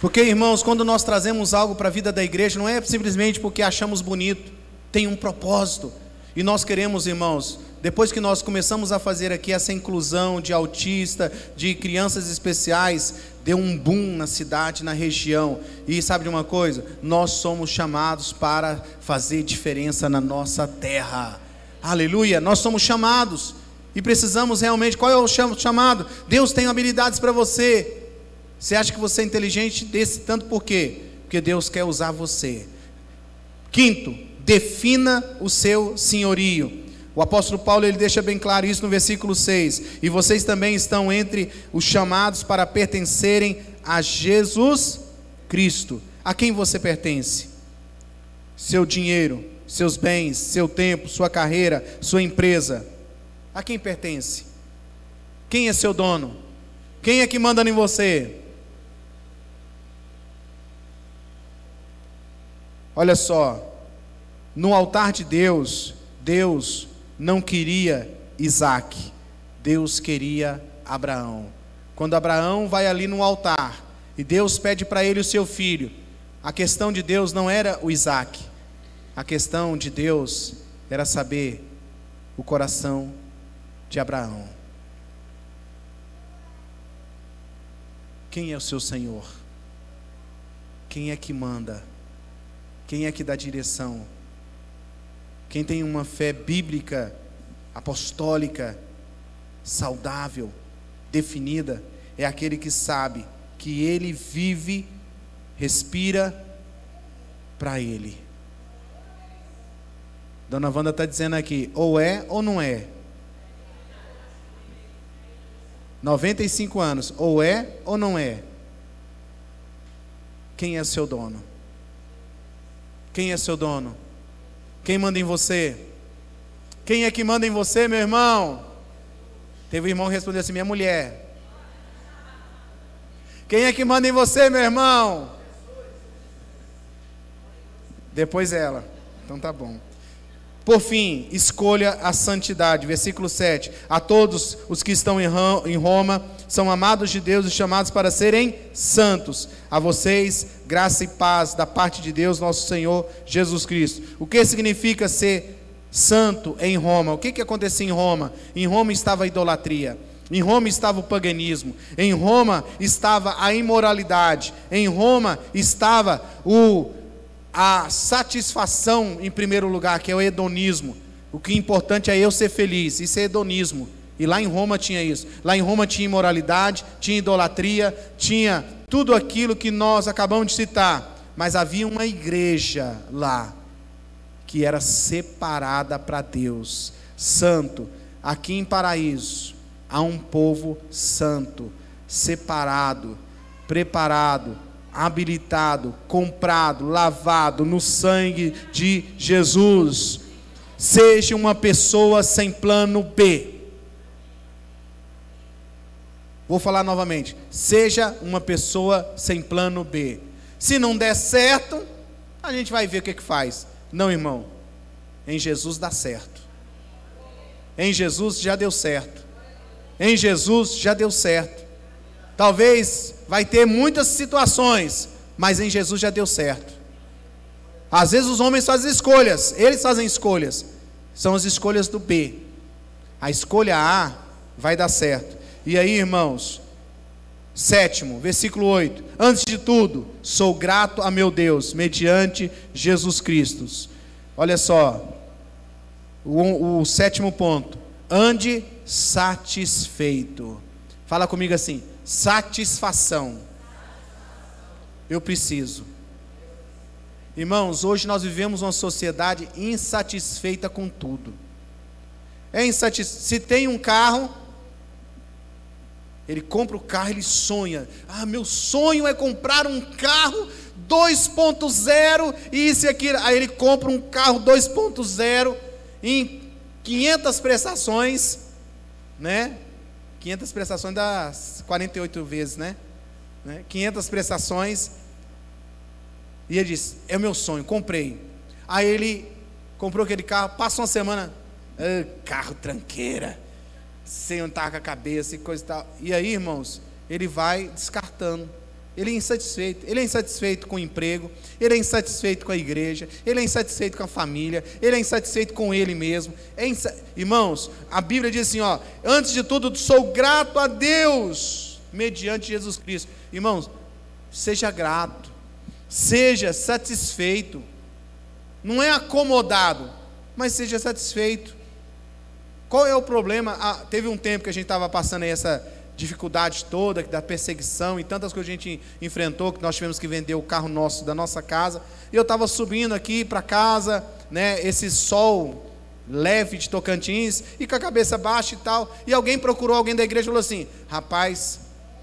Porque, irmãos, quando nós trazemos algo para a vida da igreja, não é simplesmente porque achamos bonito, tem um propósito. E nós queremos, irmãos, depois que nós começamos a fazer aqui essa inclusão de autista, de crianças especiais, deu um boom na cidade, na região. E sabe de uma coisa? Nós somos chamados para fazer diferença na nossa terra. Aleluia! Nós somos chamados e precisamos realmente. Qual é o chamado? Deus tem habilidades para você. Você acha que você é inteligente desse tanto por quê? Porque Deus quer usar você. Quinto, defina o seu senhorio. O apóstolo Paulo ele deixa bem claro isso no versículo 6. E vocês também estão entre os chamados para pertencerem a Jesus Cristo. A quem você pertence? Seu dinheiro, seus bens, seu tempo, sua carreira, sua empresa. A quem pertence? Quem é seu dono? Quem é que manda em você? Olha só, no altar de Deus, Deus não queria Isaac, Deus queria Abraão. Quando Abraão vai ali no altar e Deus pede para ele o seu filho, a questão de Deus não era o Isaac, a questão de Deus era saber o coração de Abraão. Quem é o seu Senhor? Quem é que manda? Quem é que dá direção? Quem tem uma fé bíblica, apostólica, saudável, definida, é aquele que sabe que ele vive, respira para ele. Dona Wanda está dizendo aqui, ou é ou não é. 95 anos, ou é ou não é. Quem é seu dono? Quem é seu dono? Quem manda em você? Quem é que manda em você, meu irmão? Teve um irmão que respondeu assim: minha mulher. Quem é que manda em você, meu irmão? Depois ela. Então tá bom. Por fim, escolha a santidade. Versículo 7. A todos os que estão em Roma são amados de Deus e chamados para serem santos. A vocês, graça e paz da parte de Deus, nosso Senhor Jesus Cristo. O que significa ser santo em Roma? O que, que acontecia em Roma? Em Roma estava a idolatria. Em Roma estava o paganismo, em Roma estava a imoralidade, em Roma estava o a satisfação em primeiro lugar, que é o hedonismo. O que é importante é eu ser feliz, isso é hedonismo. E lá em Roma tinha isso. Lá em Roma tinha imoralidade, tinha idolatria, tinha tudo aquilo que nós acabamos de citar. Mas havia uma igreja lá que era separada para Deus, santo. Aqui em Paraíso há um povo santo, separado, preparado habilitado, comprado, lavado no sangue de Jesus. Seja uma pessoa sem plano B. Vou falar novamente. Seja uma pessoa sem plano B. Se não der certo, a gente vai ver o que, que faz. Não, irmão. Em Jesus dá certo. Em Jesus já deu certo. Em Jesus já deu certo. Talvez vai ter muitas situações, mas em Jesus já deu certo. Às vezes os homens fazem escolhas, eles fazem escolhas. São as escolhas do B. A escolha A vai dar certo. E aí, irmãos, sétimo, versículo 8. Antes de tudo, sou grato a meu Deus, mediante Jesus Cristo. Olha só, o, o sétimo ponto. Ande satisfeito. Fala comigo assim: satisfação. Eu preciso. Irmãos, hoje nós vivemos uma sociedade insatisfeita com tudo. É insatis... Se tem um carro, ele compra o carro, ele sonha. Ah, meu sonho é comprar um carro 2.0 e isso e aquilo. Aí ele compra um carro 2.0 em 500 prestações, né? 500 prestações dá 48 vezes, né? né? 500 prestações. E ele disse: É o meu sonho, comprei. Aí ele comprou aquele carro, passa uma semana, ah, carro tranqueira, sem andar com a cabeça e coisa e tal. E aí, irmãos, ele vai descartando. Ele é insatisfeito. Ele é insatisfeito com o emprego, ele é insatisfeito com a igreja, ele é insatisfeito com a família, ele é insatisfeito com ele mesmo. É insa... Irmãos, a Bíblia diz assim: ó, antes de tudo, sou grato a Deus, mediante Jesus Cristo. Irmãos, seja grato, seja satisfeito. Não é acomodado, mas seja satisfeito. Qual é o problema? Ah, teve um tempo que a gente estava passando aí essa dificuldade toda, da perseguição e tantas coisas que a gente enfrentou, que nós tivemos que vender o carro nosso da nossa casa. E eu estava subindo aqui para casa, né, esse sol leve de Tocantins, e com a cabeça baixa e tal. E alguém procurou alguém da igreja e falou assim: Rapaz,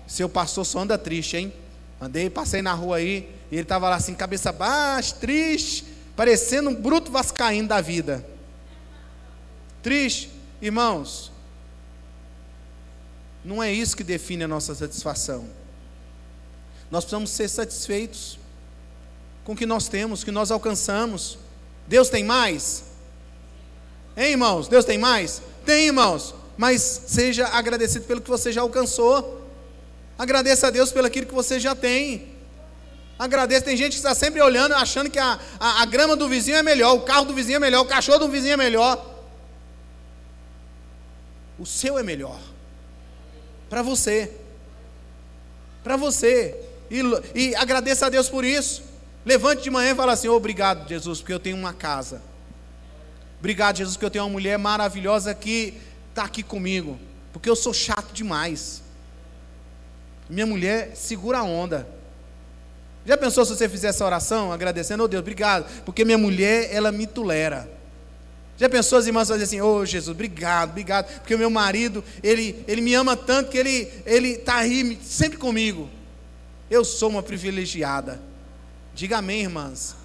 seu pastor só anda triste, hein? Andei, passei na rua aí, e ele estava lá assim, cabeça baixa, triste, parecendo um bruto vascaíno da vida. Triste, irmãos, não é isso que define a nossa satisfação. Nós precisamos ser satisfeitos com o que nós temos, o que nós alcançamos. Deus tem mais? Hein, irmãos? Deus tem mais? Tem, irmãos. Mas seja agradecido pelo que você já alcançou. Agradeça a Deus pelo aquilo que você já tem. Agradeça. Tem gente que está sempre olhando, achando que a, a, a grama do vizinho é melhor, o carro do vizinho é melhor, o cachorro do vizinho é melhor. O seu é melhor para você. Para você. E, e agradeça a Deus por isso. Levante de manhã e fala assim: Obrigado, Jesus, porque eu tenho uma casa. Obrigado, Jesus, porque eu tenho uma mulher maravilhosa que está aqui comigo. Porque eu sou chato demais. Minha mulher segura a onda. Já pensou se você fizer essa oração agradecendo, oh Deus, obrigado, porque minha mulher, ela me tolera. Já pensou as irmãs fazer assim, ô oh, Jesus, obrigado, obrigado, porque o meu marido, ele, ele me ama tanto que ele ele está aí sempre comigo. Eu sou uma privilegiada. Diga amém, irmãs.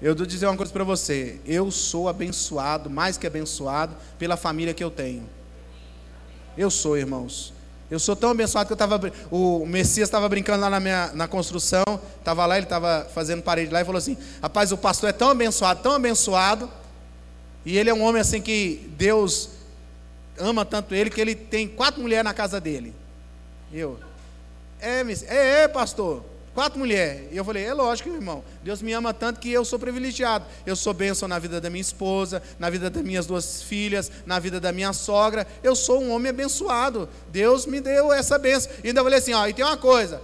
Eu vou dizer uma coisa para você. Eu sou abençoado, mais que abençoado, pela família que eu tenho. Eu sou, irmãos. Eu sou tão abençoado que eu estava. O Messias estava brincando lá na, minha, na construção, estava lá, ele estava fazendo parede lá e falou assim: Rapaz, o pastor é tão abençoado, tão abençoado, e ele é um homem assim que Deus ama tanto ele que ele tem quatro mulheres na casa dele. Eu, é, é, é pastor. Quatro mulheres. E eu falei, é lógico, irmão. Deus me ama tanto que eu sou privilegiado. Eu sou bênção na vida da minha esposa, na vida das minhas duas filhas, na vida da minha sogra. Eu sou um homem abençoado. Deus me deu essa bênção. E ainda falei assim, ó, e tem uma coisa.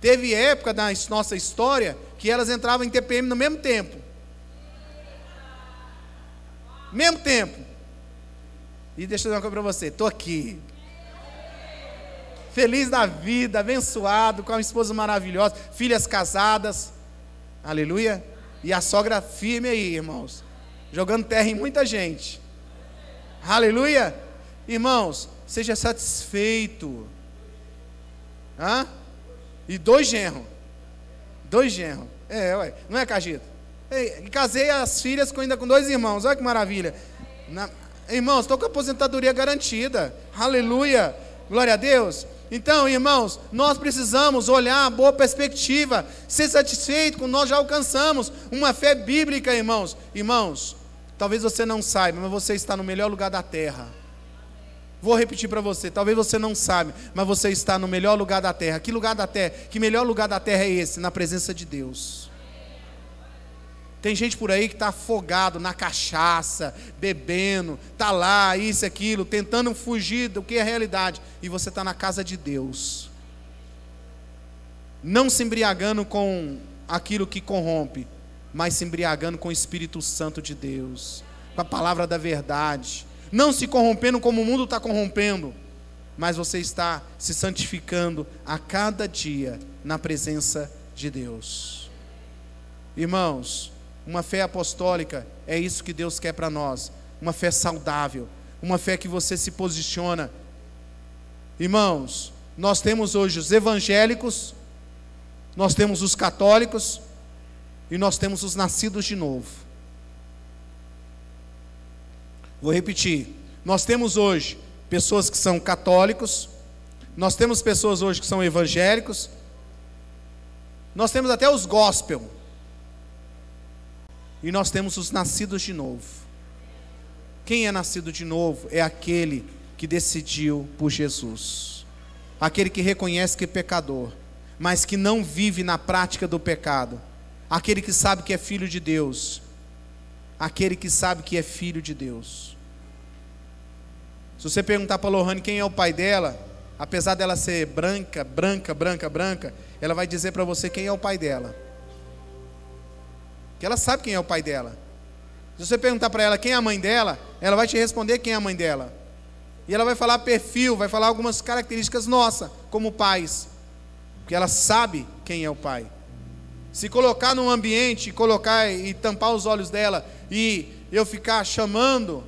Teve época na nossa história que elas entravam em TPM no mesmo tempo. Mesmo tempo. E deixa eu dizer uma coisa para você. Estou aqui feliz da vida, abençoado, com uma esposa maravilhosa, filhas casadas, aleluia. E a sogra firme aí, irmãos, jogando terra em muita gente, aleluia. Irmãos, seja satisfeito, Hã? e dois genros, dois genros, é, ué, não é, Cagito? casei as filhas com, ainda com dois irmãos, olha que maravilha. Na, irmãos, estou com aposentadoria garantida, aleluia, glória a Deus. Então, irmãos, nós precisamos olhar a boa perspectiva, ser satisfeito com nós já alcançamos uma fé bíblica, irmãos. Irmãos, talvez você não saiba, mas você está no melhor lugar da terra. Vou repetir para você, talvez você não sabe, mas você está no melhor lugar da terra. Que lugar da terra? Que melhor lugar da terra é esse? Na presença de Deus. Tem gente por aí que está afogado na cachaça, bebendo, está lá, isso, aquilo, tentando fugir do que é a realidade. E você está na casa de Deus. Não se embriagando com aquilo que corrompe, mas se embriagando com o Espírito Santo de Deus, com a palavra da verdade. Não se corrompendo como o mundo está corrompendo, mas você está se santificando a cada dia na presença de Deus. Irmãos, uma fé apostólica é isso que Deus quer para nós. Uma fé saudável. Uma fé que você se posiciona. Irmãos, nós temos hoje os evangélicos, nós temos os católicos e nós temos os nascidos de novo. Vou repetir. Nós temos hoje pessoas que são católicos, nós temos pessoas hoje que são evangélicos, nós temos até os gospel, e nós temos os nascidos de novo. Quem é nascido de novo é aquele que decidiu por Jesus, aquele que reconhece que é pecador, mas que não vive na prática do pecado, aquele que sabe que é filho de Deus, aquele que sabe que é filho de Deus. Se você perguntar para a Lohane quem é o pai dela, apesar dela ser branca, branca, branca, branca, ela vai dizer para você quem é o pai dela. Ela sabe quem é o pai dela. Se você perguntar para ela quem é a mãe dela, ela vai te responder quem é a mãe dela. E ela vai falar perfil, vai falar algumas características nossas como pais. Porque ela sabe quem é o pai. Se colocar num ambiente, colocar e tampar os olhos dela e eu ficar chamando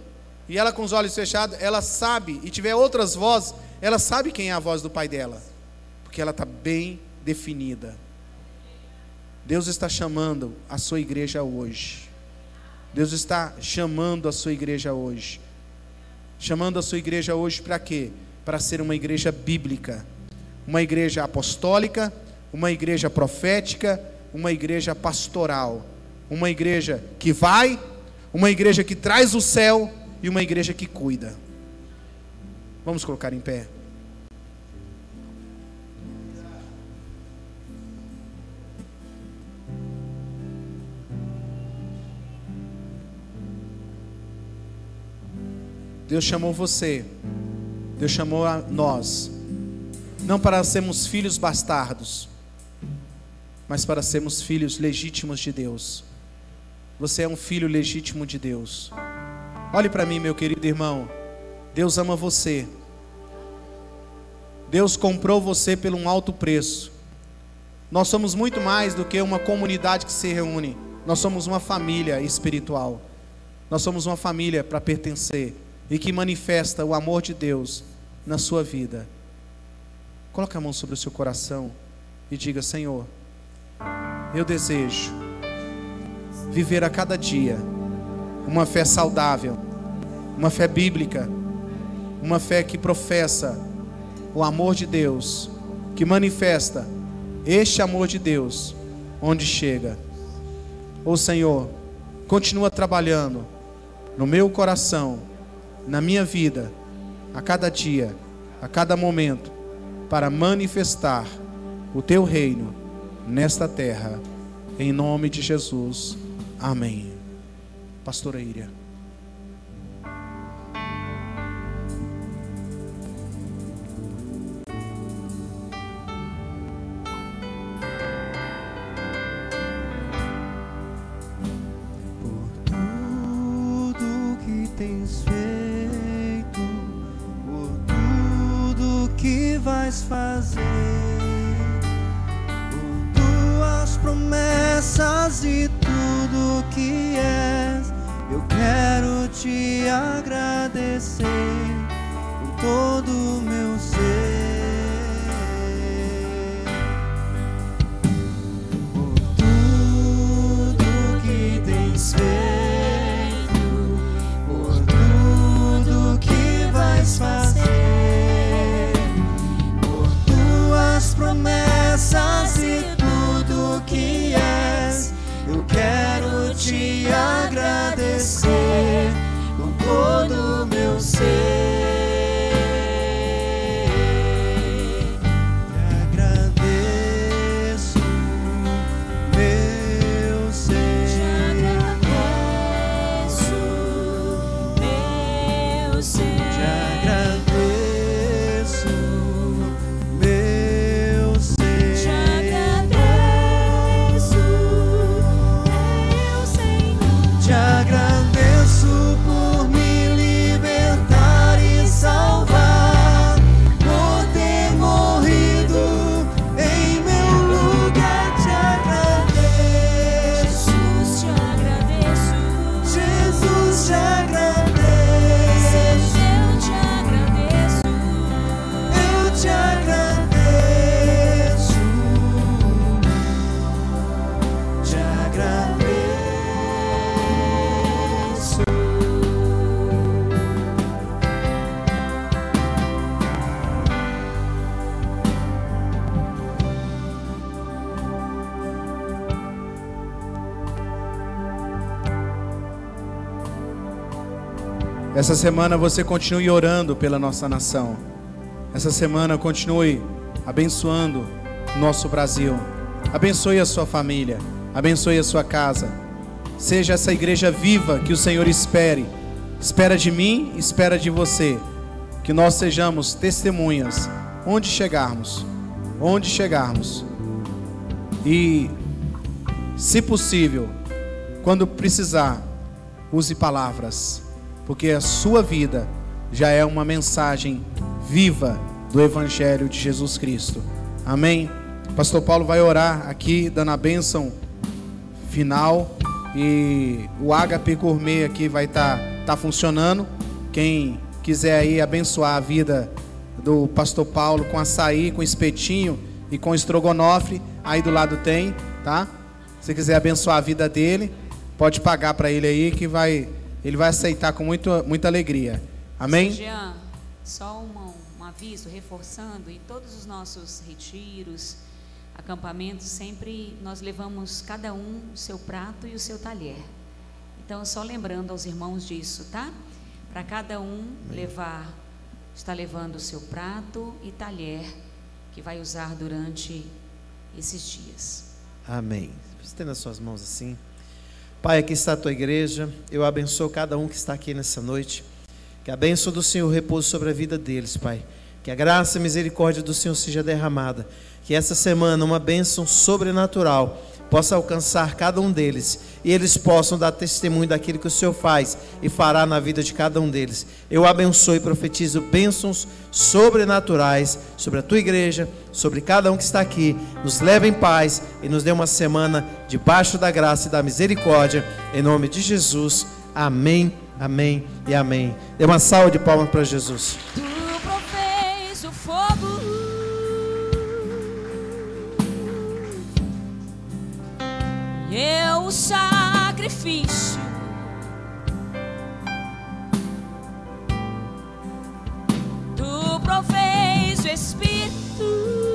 e ela com os olhos fechados, ela sabe e tiver outras vozes, ela sabe quem é a voz do pai dela, porque ela está bem definida. Deus está chamando a sua igreja hoje. Deus está chamando a sua igreja hoje. Chamando a sua igreja hoje para quê? Para ser uma igreja bíblica, uma igreja apostólica, uma igreja profética, uma igreja pastoral, uma igreja que vai, uma igreja que traz o céu e uma igreja que cuida. Vamos colocar em pé. Deus chamou você, Deus chamou a nós, não para sermos filhos bastardos, mas para sermos filhos legítimos de Deus. Você é um filho legítimo de Deus. Olhe para mim, meu querido irmão. Deus ama você. Deus comprou você por um alto preço. Nós somos muito mais do que uma comunidade que se reúne. Nós somos uma família espiritual. Nós somos uma família para pertencer e que manifesta o amor de Deus na sua vida. Coloque a mão sobre o seu coração e diga: Senhor, eu desejo viver a cada dia uma fé saudável, uma fé bíblica, uma fé que professa o amor de Deus, que manifesta este amor de Deus onde chega. Ô Senhor, continua trabalhando no meu coração, na minha vida, a cada dia, a cada momento, para manifestar o teu reino nesta terra, em nome de Jesus. Amém. Pastora Íria. vais fazer por tuas promessas e tudo que és. Eu quero te agradecer com todo o meu ser. Por tudo que tens feito. Essa semana você continue orando pela nossa nação. Essa semana continue abençoando nosso Brasil. Abençoe a sua família, abençoe a sua casa. Seja essa igreja viva que o Senhor espere. Espera de mim, espera de você. Que nós sejamos testemunhas onde chegarmos. Onde chegarmos. E, se possível, quando precisar, use palavras, porque a sua vida já é uma mensagem viva do Evangelho de Jesus Cristo. Amém? Pastor Paulo vai orar aqui, dando a bênção final. E o HP Gourmet aqui vai estar tá, tá funcionando. Quem quiser aí abençoar a vida do Pastor Paulo com açaí, com espetinho e com estrogonofe, aí do lado tem, tá? Se quiser abençoar a vida dele, pode pagar para ele aí que vai, ele vai aceitar com muito, muita alegria. Amém? Jean, só um, um aviso, reforçando, em todos os nossos retiros, acampamentos, sempre nós levamos cada um o seu prato e o seu talher. Então, só lembrando aos irmãos disso, tá? Para cada um levar, está levando o seu prato e talher que vai usar durante esses dias. Amém. Estenda as suas mãos assim. Pai, aqui está a tua igreja. Eu abençoo cada um que está aqui nessa noite. Que a bênção do Senhor repouse sobre a vida deles, Pai. Que a graça e misericórdia do Senhor seja derramada que essa semana uma bênção sobrenatural possa alcançar cada um deles e eles possam dar testemunho daquilo que o Senhor faz e fará na vida de cada um deles. Eu abençoo e profetizo bênçãos sobrenaturais sobre a tua igreja, sobre cada um que está aqui. Nos leve em paz e nos dê uma semana debaixo da graça e da misericórdia. Em nome de Jesus. Amém, amém e amém. Dê uma salva de palmas para Jesus. O sacrifício. Tu provês o Espírito.